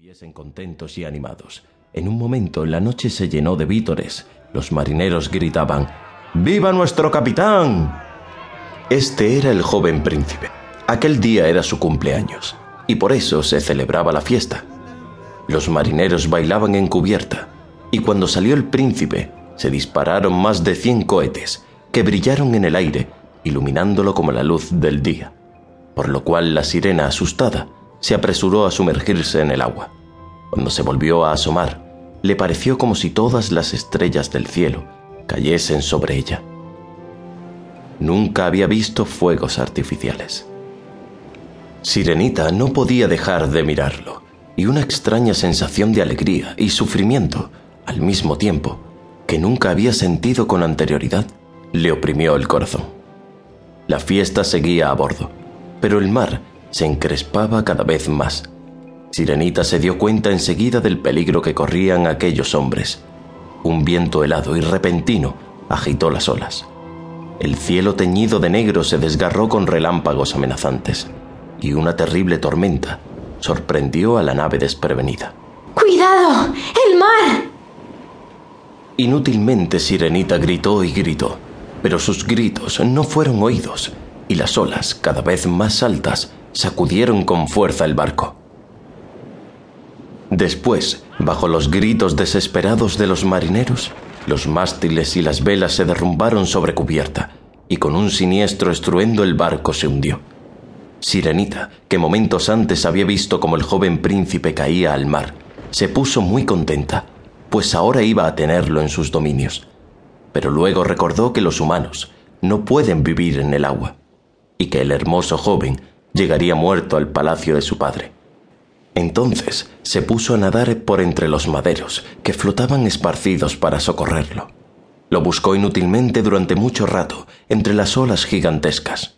Viesen contentos y animados. En un momento la noche se llenó de vítores. Los marineros gritaban ¡Viva nuestro capitán! Este era el joven príncipe. Aquel día era su cumpleaños, y por eso se celebraba la fiesta. Los marineros bailaban en cubierta, y cuando salió el príncipe, se dispararon más de cien cohetes, que brillaron en el aire, iluminándolo como la luz del día, por lo cual la sirena, asustada, se apresuró a sumergirse en el agua. Cuando se volvió a asomar, le pareció como si todas las estrellas del cielo cayesen sobre ella. Nunca había visto fuegos artificiales. Sirenita no podía dejar de mirarlo, y una extraña sensación de alegría y sufrimiento, al mismo tiempo, que nunca había sentido con anterioridad, le oprimió el corazón. La fiesta seguía a bordo, pero el mar se encrespaba cada vez más. Sirenita se dio cuenta enseguida del peligro que corrían aquellos hombres. Un viento helado y repentino agitó las olas. El cielo teñido de negro se desgarró con relámpagos amenazantes, y una terrible tormenta sorprendió a la nave desprevenida. ¡Cuidado! ¡El mar! Inútilmente Sirenita gritó y gritó, pero sus gritos no fueron oídos, y las olas, cada vez más altas, sacudieron con fuerza el barco. Después, bajo los gritos desesperados de los marineros, los mástiles y las velas se derrumbaron sobre cubierta, y con un siniestro estruendo el barco se hundió. Sirenita, que momentos antes había visto como el joven príncipe caía al mar, se puso muy contenta, pues ahora iba a tenerlo en sus dominios. Pero luego recordó que los humanos no pueden vivir en el agua, y que el hermoso joven llegaría muerto al palacio de su padre. Entonces se puso a nadar por entre los maderos que flotaban esparcidos para socorrerlo. Lo buscó inútilmente durante mucho rato entre las olas gigantescas.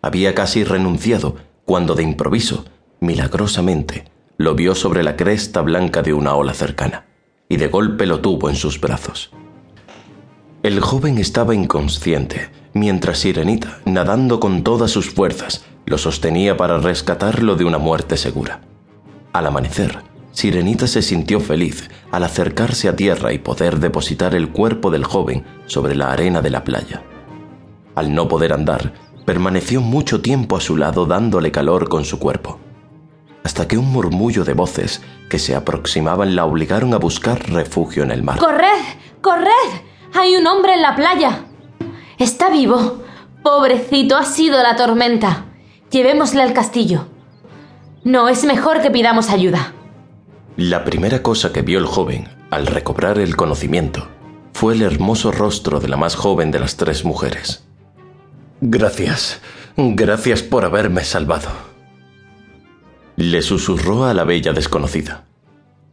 Había casi renunciado cuando de improviso, milagrosamente, lo vio sobre la cresta blanca de una ola cercana, y de golpe lo tuvo en sus brazos. El joven estaba inconsciente, mientras Sirenita, nadando con todas sus fuerzas, lo sostenía para rescatarlo de una muerte segura. Al amanecer, Sirenita se sintió feliz al acercarse a tierra y poder depositar el cuerpo del joven sobre la arena de la playa. Al no poder andar, permaneció mucho tiempo a su lado dándole calor con su cuerpo, hasta que un murmullo de voces que se aproximaban la obligaron a buscar refugio en el mar. ¡Corred! ¡Corred! Hay un hombre en la playa. Está vivo. Pobrecito, ha sido la tormenta. Llevémosle al castillo. No, es mejor que pidamos ayuda. La primera cosa que vio el joven, al recobrar el conocimiento, fue el hermoso rostro de la más joven de las tres mujeres. Gracias, gracias por haberme salvado. Le susurró a la bella desconocida.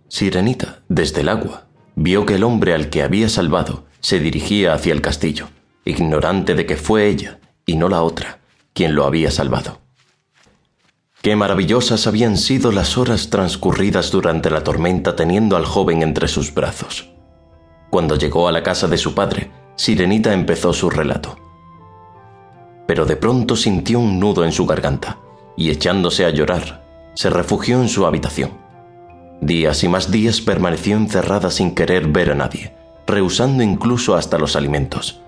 Sirenita, desde el agua, vio que el hombre al que había salvado se dirigía hacia el castillo, ignorante de que fue ella, y no la otra, quien lo había salvado. Qué maravillosas habían sido las horas transcurridas durante la tormenta teniendo al joven entre sus brazos. Cuando llegó a la casa de su padre, Sirenita empezó su relato. Pero de pronto sintió un nudo en su garganta y echándose a llorar, se refugió en su habitación. Días y más días permaneció encerrada sin querer ver a nadie, rehusando incluso hasta los alimentos.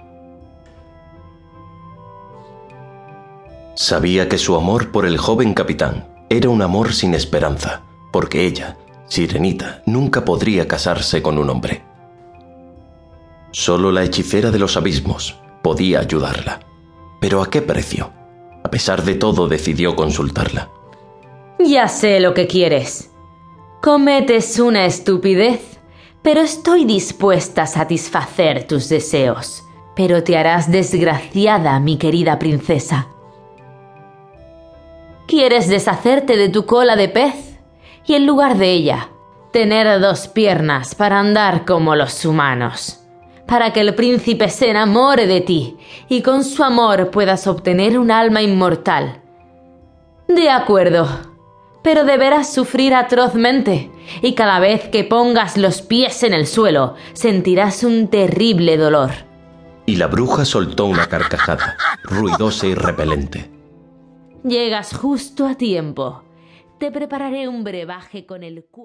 Sabía que su amor por el joven capitán era un amor sin esperanza, porque ella, Sirenita, nunca podría casarse con un hombre. Solo la hechicera de los abismos podía ayudarla. Pero ¿a qué precio? A pesar de todo decidió consultarla. Ya sé lo que quieres. Cometes una estupidez, pero estoy dispuesta a satisfacer tus deseos. Pero te harás desgraciada, mi querida princesa. Quieres deshacerte de tu cola de pez y en lugar de ella, tener dos piernas para andar como los humanos, para que el príncipe se enamore de ti y con su amor puedas obtener un alma inmortal. De acuerdo, pero deberás sufrir atrozmente y cada vez que pongas los pies en el suelo sentirás un terrible dolor. Y la bruja soltó una carcajada, ruidosa y repelente. Llegas justo a tiempo. Te prepararé un brebaje con el cual...